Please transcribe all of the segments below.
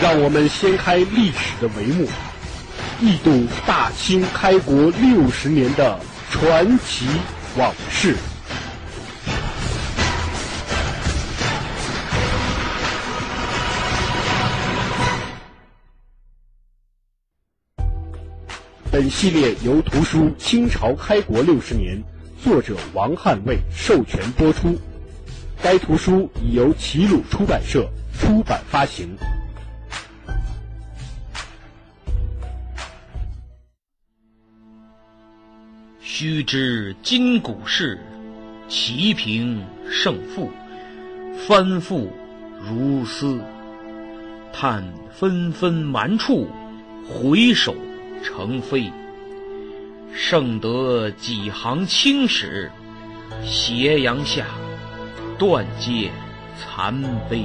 让我们掀开历史的帷幕，一睹大清开国六十年的。传奇往事。本系列由图书《清朝开国六十年》作者王汉卫授权播出。该图书已由齐鲁出版社出版发行。须知今古事，齐平胜负，翻覆如丝。叹纷纷蛮处，回首成飞。剩得几行青史，斜阳下，断街残碑。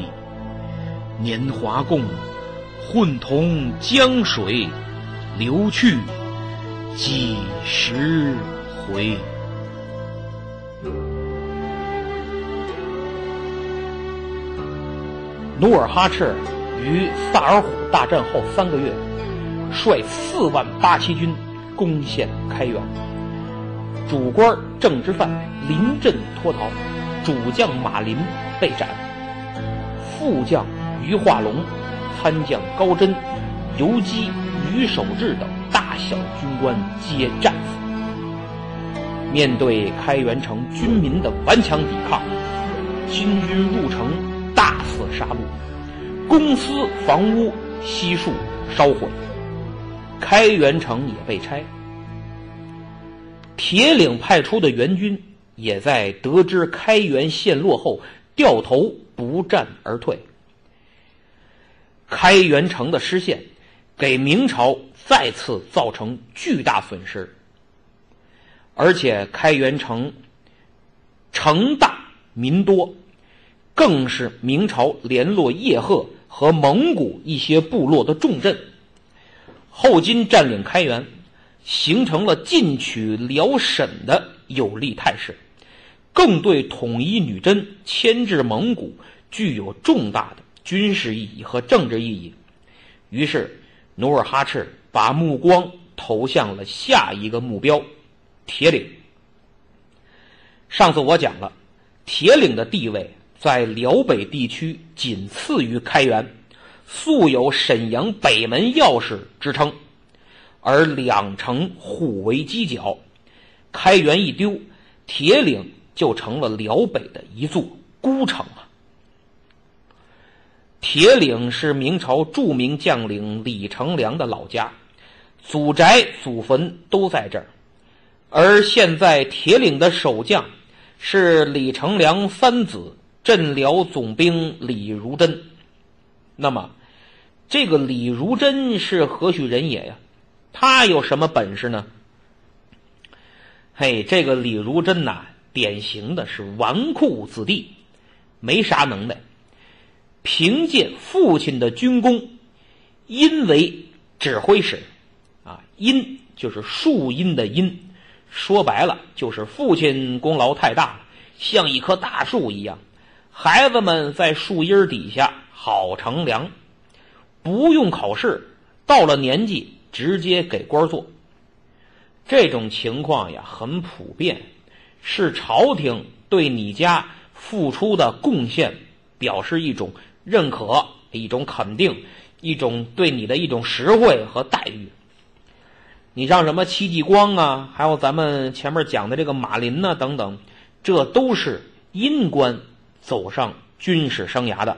年华共，混同江水流去，几时？回。努尔哈赤于萨尔浒大战后三个月，率四万八旗军攻陷开原，主官郑之范临阵脱逃，主将马林被斩，副将于化龙、参将高真、游击于守志等大小军官皆战死。面对开元城军民的顽强抵抗，金军入城大肆杀戮，公司房屋悉数烧毁，开元城也被拆。铁岭派出的援军也在得知开元陷落后掉头不战而退。开元城的失陷，给明朝再次造成巨大损失。而且开元城城大民多，更是明朝联络叶赫和蒙古一些部落的重镇。后金占领开元，形成了进取辽沈的有利态势，更对统一女真、牵制蒙古具有重大的军事意义和政治意义。于是，努尔哈赤把目光投向了下一个目标。铁岭。上次我讲了，铁岭的地位在辽北地区仅次于开元，素有沈阳北门钥匙之称，而两城互为犄角，开元一丢，铁岭就成了辽北的一座孤城啊。铁岭是明朝著名将领李成梁的老家，祖宅祖坟都在这儿。而现在铁岭的守将是李成梁三子镇辽总兵李如珍。那么，这个李如珍是何许人也呀？他有什么本事呢？嘿，这个李如珍呐，典型的是纨绔子弟，没啥能耐。凭借父亲的军功，因为指挥使，啊，因就是树荫的荫。说白了，就是父亲功劳太大，像一棵大树一样，孩子们在树荫底下好乘凉，不用考试，到了年纪直接给官做。这种情况呀，很普遍，是朝廷对你家付出的贡献表示一种认可、一种肯定、一种对你的一种实惠和待遇。你像什么戚继光啊，还有咱们前面讲的这个马林呐等等，这都是阴官走上军事生涯的。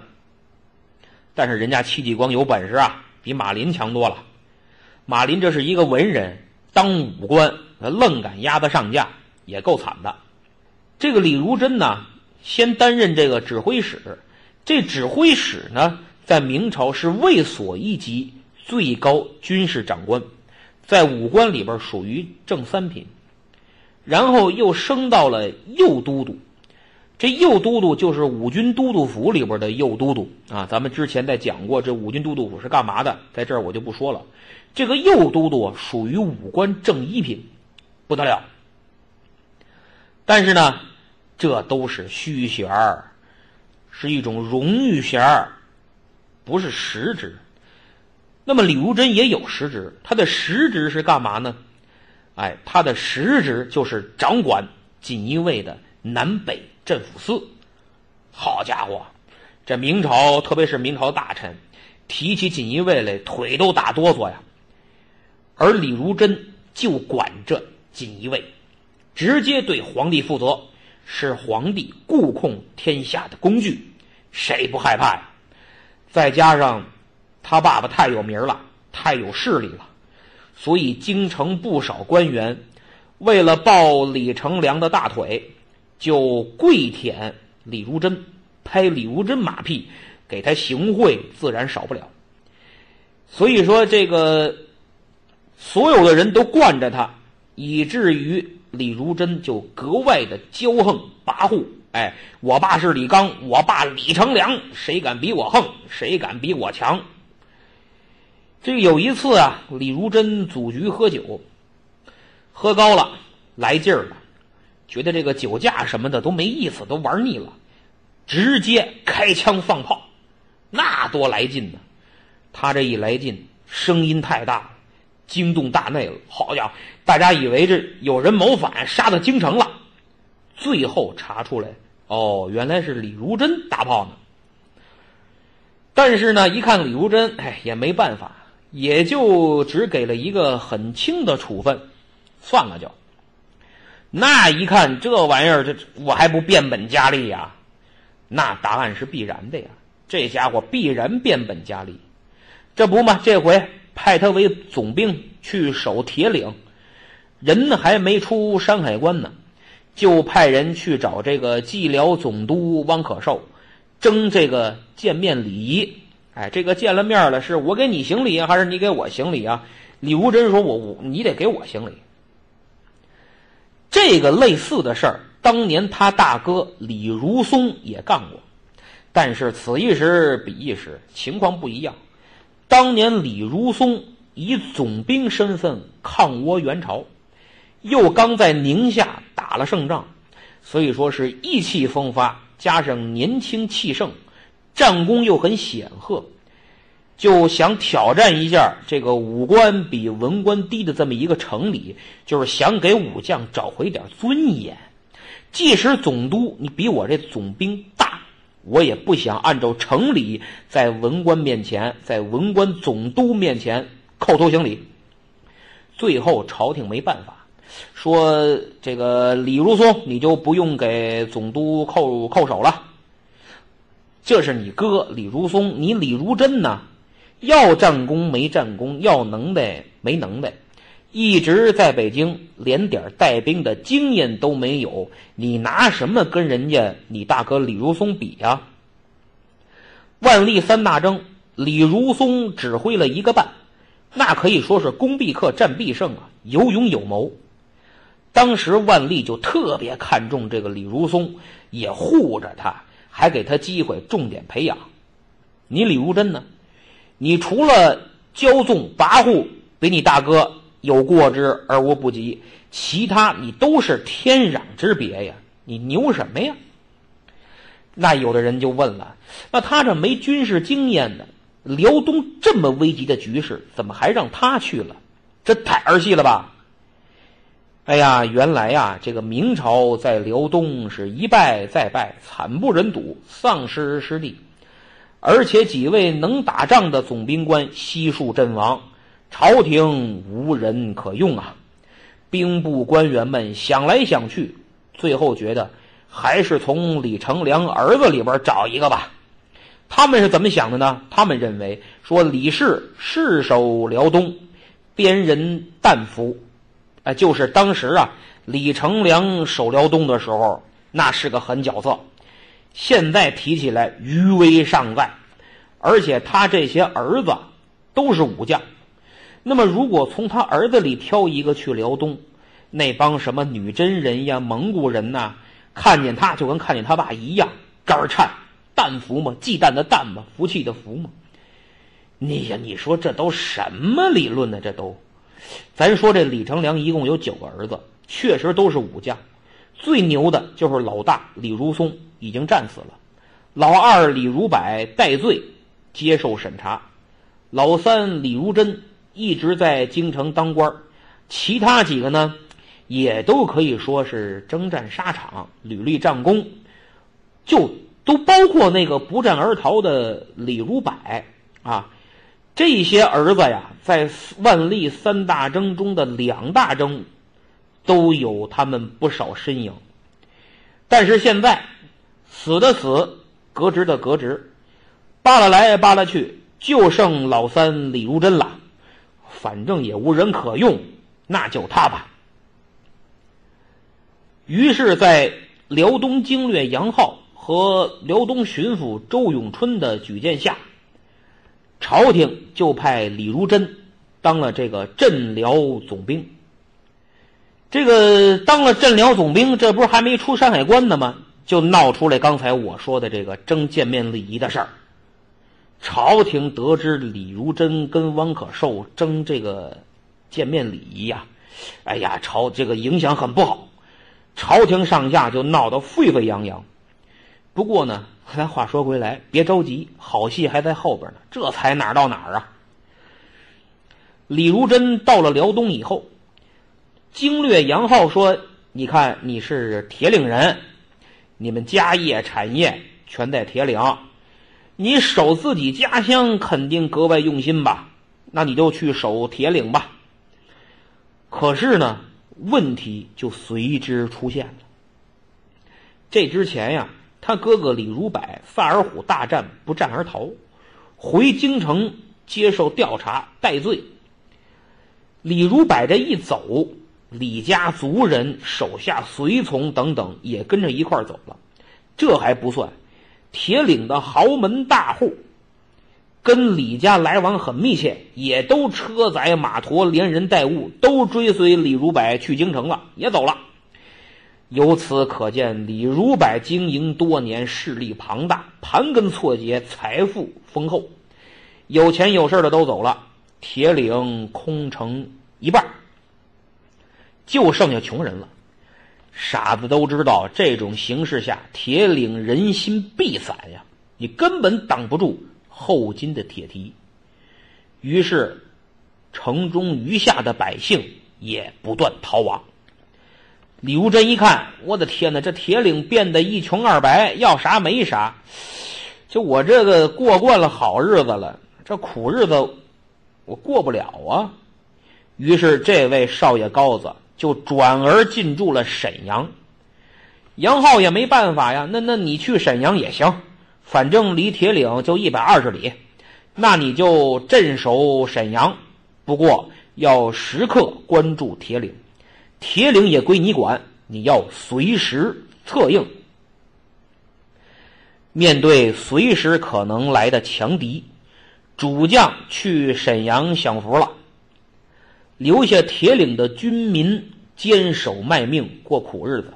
但是人家戚继光有本事啊，比马林强多了。马林这是一个文人，当武官愣敢压得上架，也够惨的。这个李如珍呢，先担任这个指挥使，这指挥使呢，在明朝是卫所一级最高军事长官，在武官里边属于正三品，然后又升到了右都督。这右都督就是五军都督府里边的右都督啊。咱们之前在讲过，这五军都督府是干嘛的，在这儿我就不说了。这个右都督属于武官正一品，不得了。但是呢，这都是虚衔，是一种荣誉衔，不是实职。那么李如珍也有实职，他的实职是干嘛呢？哎，他的实职就是掌管锦衣卫的南北镇抚司。好家伙，这明朝特别是明朝大臣提起锦衣卫来，腿都打哆嗦呀。而李如珍就管着锦衣卫。直接对皇帝负责，是皇帝顾控天下的工具，谁不害怕呀？再加上他爸爸太有名了，太有势力了，所以京城不少官员为了抱李成梁的大腿，就跪舔李如珍，拍李如珍马屁，给他行贿，自然少不了。所以说，这个所有的人都惯着他，以至于。李如珍就格外的骄横跋扈，哎，我爸是李刚，我爸李成梁，谁敢比我横？谁敢比我强？这有一次啊，李如珍组局喝酒，喝高了，来劲儿了，觉得这个酒驾什么的都没意思，都玩腻了，直接开枪放炮，那多来劲呢！他这一来劲，声音太大。惊动大内了，好家伙！大家以为这有人谋反，杀到京城了。最后查出来，哦，原来是李如珍打炮呢。但是呢，一看李如珍，哎，也没办法，也就只给了一个很轻的处分，算了就。那一看这玩意儿，这我还不变本加厉呀？那答案是必然的呀，这家伙必然变本加厉。这不嘛，这回。派他为总兵去守铁岭，人还没出山海关呢，就派人去找这个蓟辽总督汪可寿，争这个见面礼仪。哎，这个见了面了，是我给你行礼还是你给我行礼啊？李无真说：“我我你得给我行礼。”这个类似的事儿，当年他大哥李如松也干过，但是此一时彼一时，情况不一样。当年李如松以总兵身份抗倭援朝，又刚在宁夏打了胜仗，所以说是意气风发，加上年轻气盛，战功又很显赫，就想挑战一下这个武官比文官低的这么一个城里，就是想给武将找回点尊严。即使总督你比我这总兵大。我也不想按照城里在文官面前，在文官总督面前叩头行礼。最后朝廷没办法，说这个李如松你就不用给总督叩叩首了。这是你哥李如松，你李如珍呢？要战功没战功，要能耐没能耐，一直在北京连点带兵的经验都没有，你拿什么跟人家你大哥李如松比呀？万历三大征，李如松指挥了一个半，那可以说是攻必克，战必胜啊，有勇有谋。当时万历就特别看重这个李如松，也护着他，还给他机会重点培养。你李如珍呢？你除了骄纵跋扈，比你大哥。有过之而无不及，其他你都是天壤之别呀！你牛什么呀？那有的人就问了：那他这没军事经验的，辽东这么危急的局势，怎么还让他去了？这太儿戏了吧！哎呀，原来呀，这个明朝在辽东是一败再败，惨不忍睹，丧失失地，而且几位能打仗的总兵官悉数阵亡。朝廷无人可用啊！兵部官员们想来想去，最后觉得还是从李成梁儿子里边找一个吧。他们是怎么想的呢？他们认为说李氏世守辽东，边人旦服，哎，就是当时啊，李成梁守辽东的时候，那是个狠角色。现在提起来余威尚在。而且他这些儿子都是武将。那么，如果从他儿子里挑一个去辽东，那帮什么女真人呀、蒙古人呐，看见他就跟看见他爸一样，肝颤、旦服嘛，忌惮的惮嘛，服气的服嘛。你呀，你说这都什么理论呢？这都，咱说这李成梁一共有九个儿子，确实都是武将。最牛的就是老大李如松，已经战死了；老二李如柏戴罪，接受审查；老三李如珍。一直在京城当官其他几个呢，也都可以说是征战沙场，屡立战功，就都包括那个不战而逃的李如柏啊，这些儿子呀，在万历三大征中的两大征都有他们不少身影，但是现在死的死，革职的革职，扒拉来扒拉去，就剩老三李如珍了。反正也无人可用，那就他吧。于是，在辽东经略杨浩和辽东巡抚周永春的举荐下，朝廷就派李如珍当了这个镇辽总兵。这个当了镇辽总兵，这不是还没出山海关呢吗？就闹出来刚才我说的这个争见面礼仪的事儿。朝廷得知李如珍跟汪可寿争这个见面礼仪呀，哎呀，朝这个影响很不好，朝廷上下就闹得沸沸扬扬。不过呢，咱话说回来，别着急，好戏还在后边呢。这才哪儿到哪儿啊？李如珍到了辽东以后，经略杨浩说：“你看你是铁岭人，你们家业产业全在铁岭。”你守自己家乡肯定格外用心吧？那你就去守铁岭吧。可是呢，问题就随之出现了。这之前呀，他哥哥李如柏范尔虎大战不战而逃，回京城接受调查戴罪。李如柏这一走，李家族人、手下随从等等也跟着一块走了。这还不算。铁岭的豪门大户，跟李家来往很密切，也都车载马驮，连人带物，都追随李如柏去京城了，也走了。由此可见，李如柏经营多年，势力庞大，盘根错节，财富丰厚，有钱有势的都走了，铁岭空城一半，就剩下穷人了。傻子都知道，这种形势下，铁岭人心必散呀，你根本挡不住后金的铁蹄。于是，城中余下的百姓也不断逃亡。李如珍一看，我的天哪，这铁岭变得一穷二白，要啥没啥。就我这个过惯了好日子了，这苦日子我过不了啊。于是，这位少爷高子。就转而进驻了沈阳，杨浩也没办法呀。那那你去沈阳也行，反正离铁岭就一百二十里，那你就镇守沈阳。不过要时刻关注铁岭，铁岭也归你管，你要随时策应。面对随时可能来的强敌，主将去沈阳享福了。留下铁岭的军民坚守卖命过苦日子，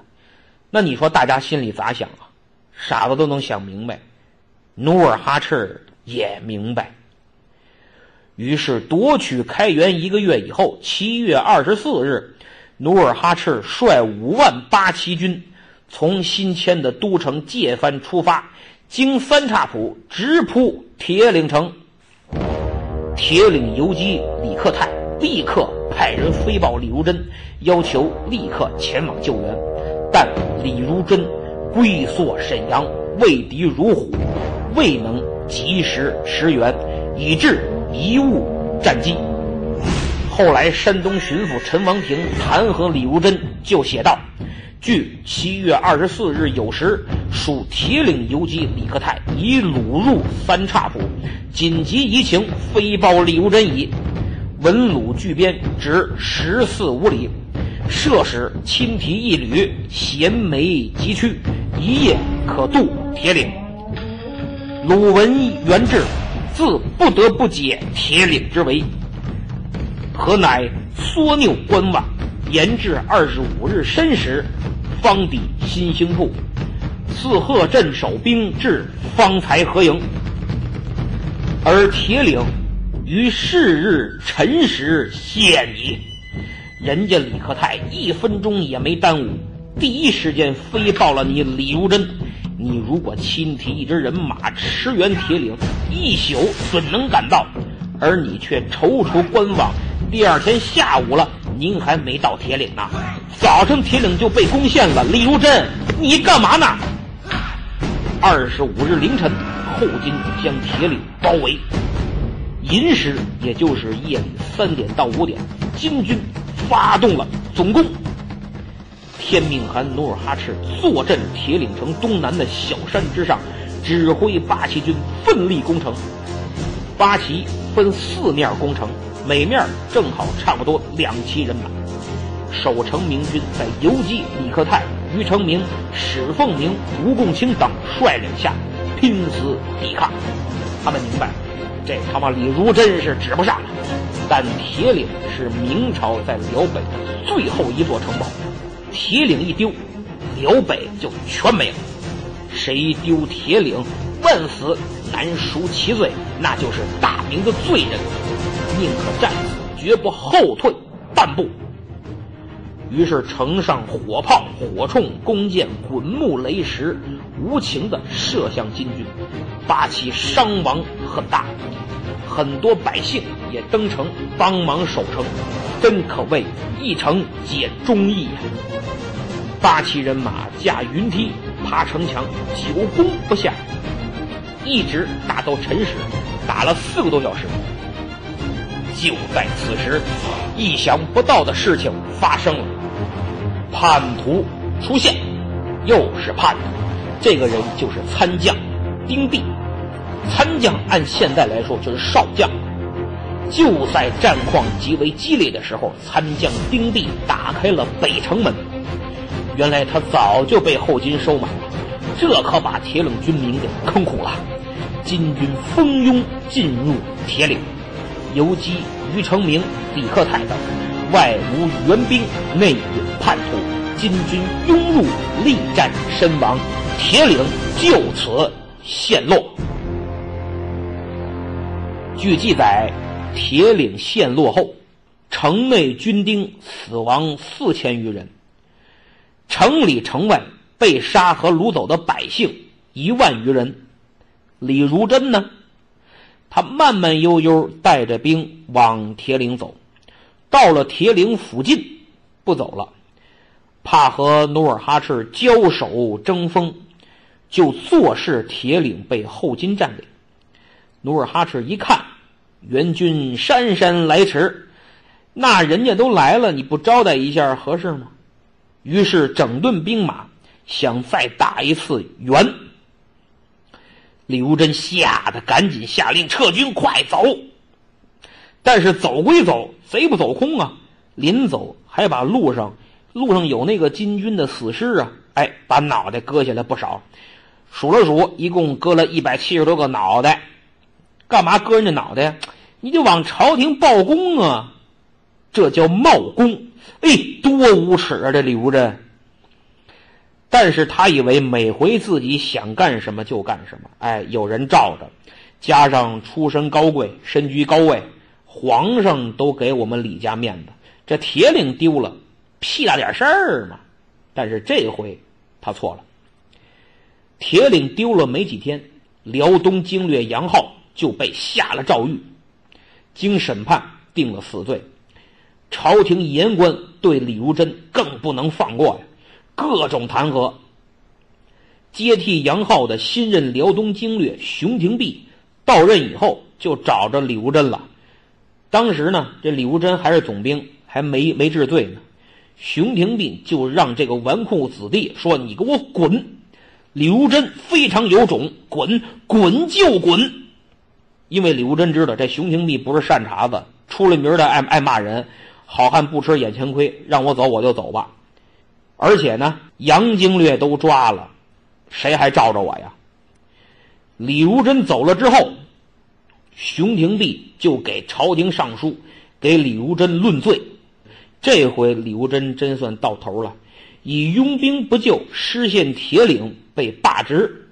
那你说大家心里咋想啊？傻子都能想明白，努尔哈赤也明白。于是夺取开元一个月以后，七月二十四日，努尔哈赤率五万八旗军从新迁的都城界藩出发，经三岔浦直扑铁岭城。铁岭游击李克泰。立刻派人飞报李如珍，要求立刻前往救援，但李如珍龟缩沈阳，畏敌如虎，未能及时驰援，以致贻误战机。后来，山东巡抚陈王庭弹劾李如珍，就写道：“据七月二十四日酉时，属铁岭游击李克泰已鲁入三岔浦，紧急移情飞报李如珍矣。”闻鲁巨边直十四五里，设使轻提一旅，衔枚急驱，一夜可渡铁岭。鲁文元志自不得不解铁岭之围。何乃缩拗观望，延至二十五日申时，方抵新兴铺。四贺镇守兵至，方才合营。而铁岭于是日辰时陷矣。人家李克泰一分钟也没耽误，第一时间飞报了你李如珍。你如果亲提一支人马驰援铁岭，一宿准能赶到。而你却踌躇观望，第二天下午了，您还没到铁岭呢。早晨铁岭就被攻陷了。李如珍，你干嘛呢？二十五日凌晨，后金将铁岭包围。寅时，也就是夜里三点到五点，金军。发动了总攻，天命汗努尔哈赤坐镇铁岭城东南的小山之上，指挥八旗军奋力攻城。八旗分四面攻城，每面正好差不多两旗人马。守城明军在游击李克泰、于成明、史凤鸣、吴贡清等率领下拼死抵抗。他们明白，这他妈李如珍是指不上了。但铁岭是明朝在辽北的最后一座城堡，铁岭一丢，辽北就全没了。谁丢铁岭，万死难赎其罪，那就是大明的罪人，宁可战死，绝不后退半步。于是城上火炮、火铳、弓箭、滚木、雷石，无情地射向金军，八旗伤亡很大。很多百姓也登城帮忙守城，真可谓一城解忠义呀！八旗人马架云梯爬城墙，久攻不下，一直打到辰时，打了四个多小时。就在此时，意想不到的事情发生了，叛徒出现，又是叛徒，这个人就是参将丁弼。参将按现在来说就是少将。就在战况极为激烈的时候，参将丁弼打开了北城门。原来他早就被后金收买了，这可把铁岭军民给坑苦了。金军蜂拥进入铁岭，游击于成明、李克泰等，外无援兵，内有叛徒，金军拥入，力战身亡，铁岭就此陷落。据记载，铁岭陷落后，城内军丁死亡四千余人，城里城外被杀和掳走的百姓一万余人。李如珍呢，他慢慢悠悠带着兵往铁岭走，到了铁岭附近，不走了，怕和努尔哈赤交手争锋，就坐视铁岭被后金占领。努尔哈赤一看。援军姗姗来迟，那人家都来了，你不招待一下合适吗？于是整顿兵马，想再打一次援。李如珍吓得赶紧下令撤军，快走！但是走归走，贼不走空啊！临走还把路上路上有那个金军的死尸啊，哎，把脑袋割下来不少，数了数，一共割了一百七十多个脑袋。干嘛割人家脑袋呀？你就往朝廷报功啊！这叫冒功。哎，多无耻啊！这李如珍。但是他以为每回自己想干什么就干什么，哎，有人罩着，加上出身高贵，身居高位，皇上都给我们李家面子。这铁岭丢了，屁大点事儿嘛！但是这回他错了。铁岭丢了没几天，辽东经略杨浩。就被下了诏狱，经审判定了死罪。朝廷言官对李如珍更不能放过呀，各种弹劾。接替杨浩的新任辽东经略熊廷弼到任以后，就找着李如珍了。当时呢，这李如珍还是总兵，还没没治罪呢。熊廷弼就让这个纨绔子弟说：“你给我滚！”李如珍非常有种，滚滚就滚。因为李如珍知道这熊廷弼不是善茬子，出了名的爱爱骂人，好汉不吃眼前亏，让我走我就走吧。而且呢，杨经略都抓了，谁还罩着我呀？李如珍走了之后，熊廷弼就给朝廷上书，给李如珍论罪。这回李如珍真算到头了，以拥兵不救，失陷铁岭，被罢职。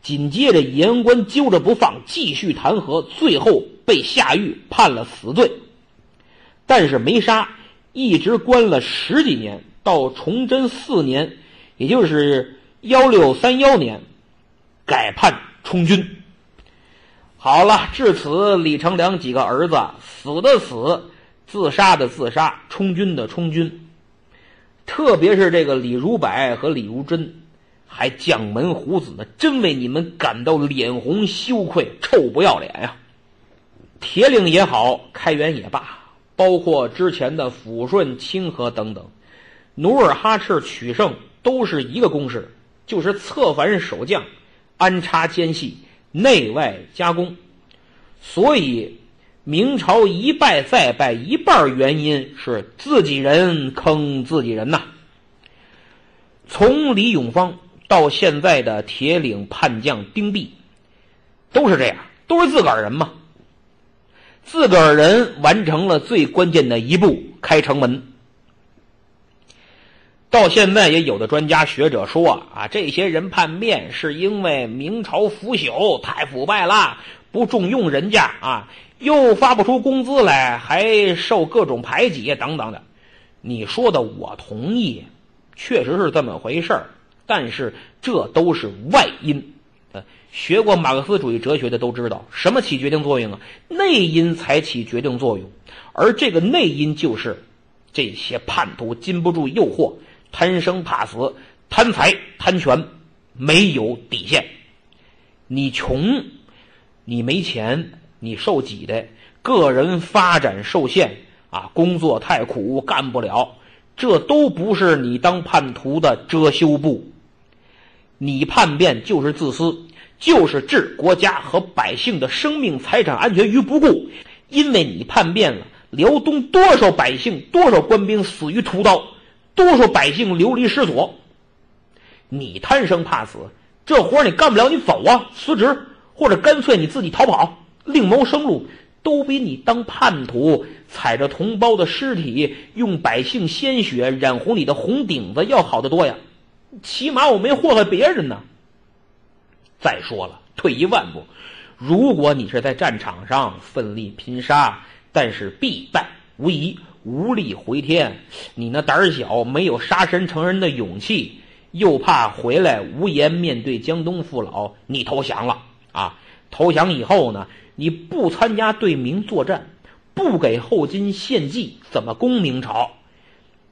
紧接着言官揪着不放，继续弹劾，最后被下狱判了死罪。但是没杀，一直关了十几年，到崇祯四年，也就是幺六三幺年，改判充军。好了，至此李成梁几个儿子死的死，自杀的自杀，充军的充军。特别是这个李如柏和李如珍，还将门虎子呢，真为你们感到脸红羞愧，臭不要脸呀！铁岭也好，开元也罢，包括之前的抚顺、清河等等，努尔哈赤取胜都是一个公式，就是策反守将，安插奸细。内外夹攻，所以明朝一败再败，一半原因是自己人坑自己人呐。从李永芳到现在的铁岭叛将丁弼，都是这样，都是自个儿人嘛。自个儿人完成了最关键的一步，开城门。到现在也有的专家学者说啊，这些人叛变是因为明朝腐朽太腐败了，不重用人家啊，又发不出工资来，还受各种排挤等等的。你说的我同意，确实是这么回事儿，但是这都是外因。呃，学过马克思主义哲学的都知道，什么起决定作用啊？内因才起决定作用，而这个内因就是这些叛徒禁不住诱惑。贪生怕死，贪财贪权，没有底线。你穷，你没钱，你受挤的，个人发展受限啊，工作太苦干不了，这都不是你当叛徒的遮羞布。你叛变就是自私，就是置国家和百姓的生命财产安全于不顾。因为你叛变了，辽东多少百姓，多少官兵死于屠刀。多数百姓流离失所，你贪生怕死，这活你干不了，你走啊，辞职或者干脆你自己逃跑，另谋生路，都比你当叛徒，踩着同胞的尸体，用百姓鲜血染红你的红顶子要好得多呀。起码我没祸害别人呢。再说了，退一万步，如果你是在战场上奋力拼杀，但是必败无疑。无力回天，你那胆小，没有杀身成仁的勇气，又怕回来无颜面对江东父老，你投降了啊！投降以后呢，你不参加对明作战，不给后金献计，怎么攻明朝？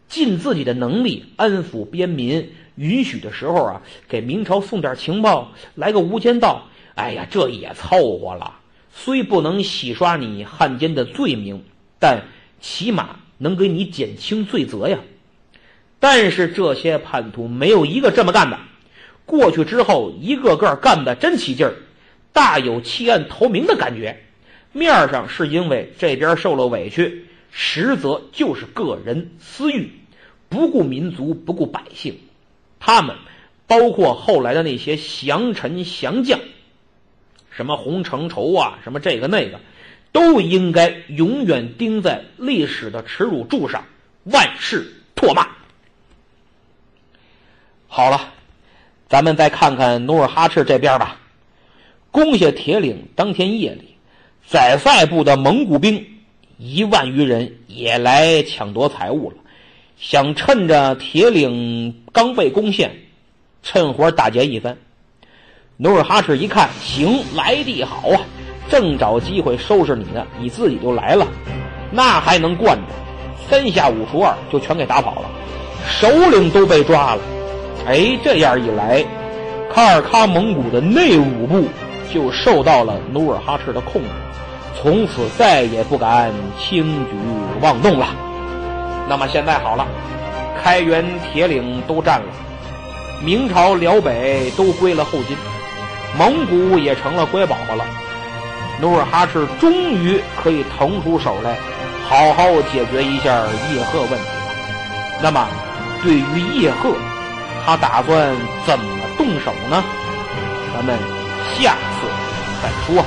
尽自己的能力安抚边民，允许的时候啊，给明朝送点情报，来个无间道。哎呀，这也凑合了。虽不能洗刷你汉奸的罪名，但。起码能给你减轻罪责呀，但是这些叛徒没有一个这么干的。过去之后，一个个干的真起劲儿，大有弃暗投明的感觉。面上是因为这边受了委屈，实则就是个人私欲，不顾民族，不顾百姓。他们包括后来的那些降臣降将，什么洪承畴啊，什么这个那个。都应该永远钉在历史的耻辱柱上，万世唾骂。好了，咱们再看看努尔哈赤这边吧。攻下铁岭当天夜里，宰塞部的蒙古兵一万余人也来抢夺财物了，想趁着铁岭刚被攻陷，趁火打劫一番。努尔哈赤一看，行，来地好啊！正找机会收拾你呢，你自己就来了，那还能惯着？三下五除二就全给打跑了，首领都被抓了。哎，这样一来，卡尔喀蒙古的内务部就受到了努尔哈赤的控制，从此再也不敢轻举妄动了。那么现在好了，开元、铁岭都占了，明朝辽北都归了后金，蒙古也成了乖宝宝了。努尔哈赤终于可以腾出手来，好好解决一下叶赫问题了。那么，对于叶赫，他打算怎么动手呢？咱们下次再说。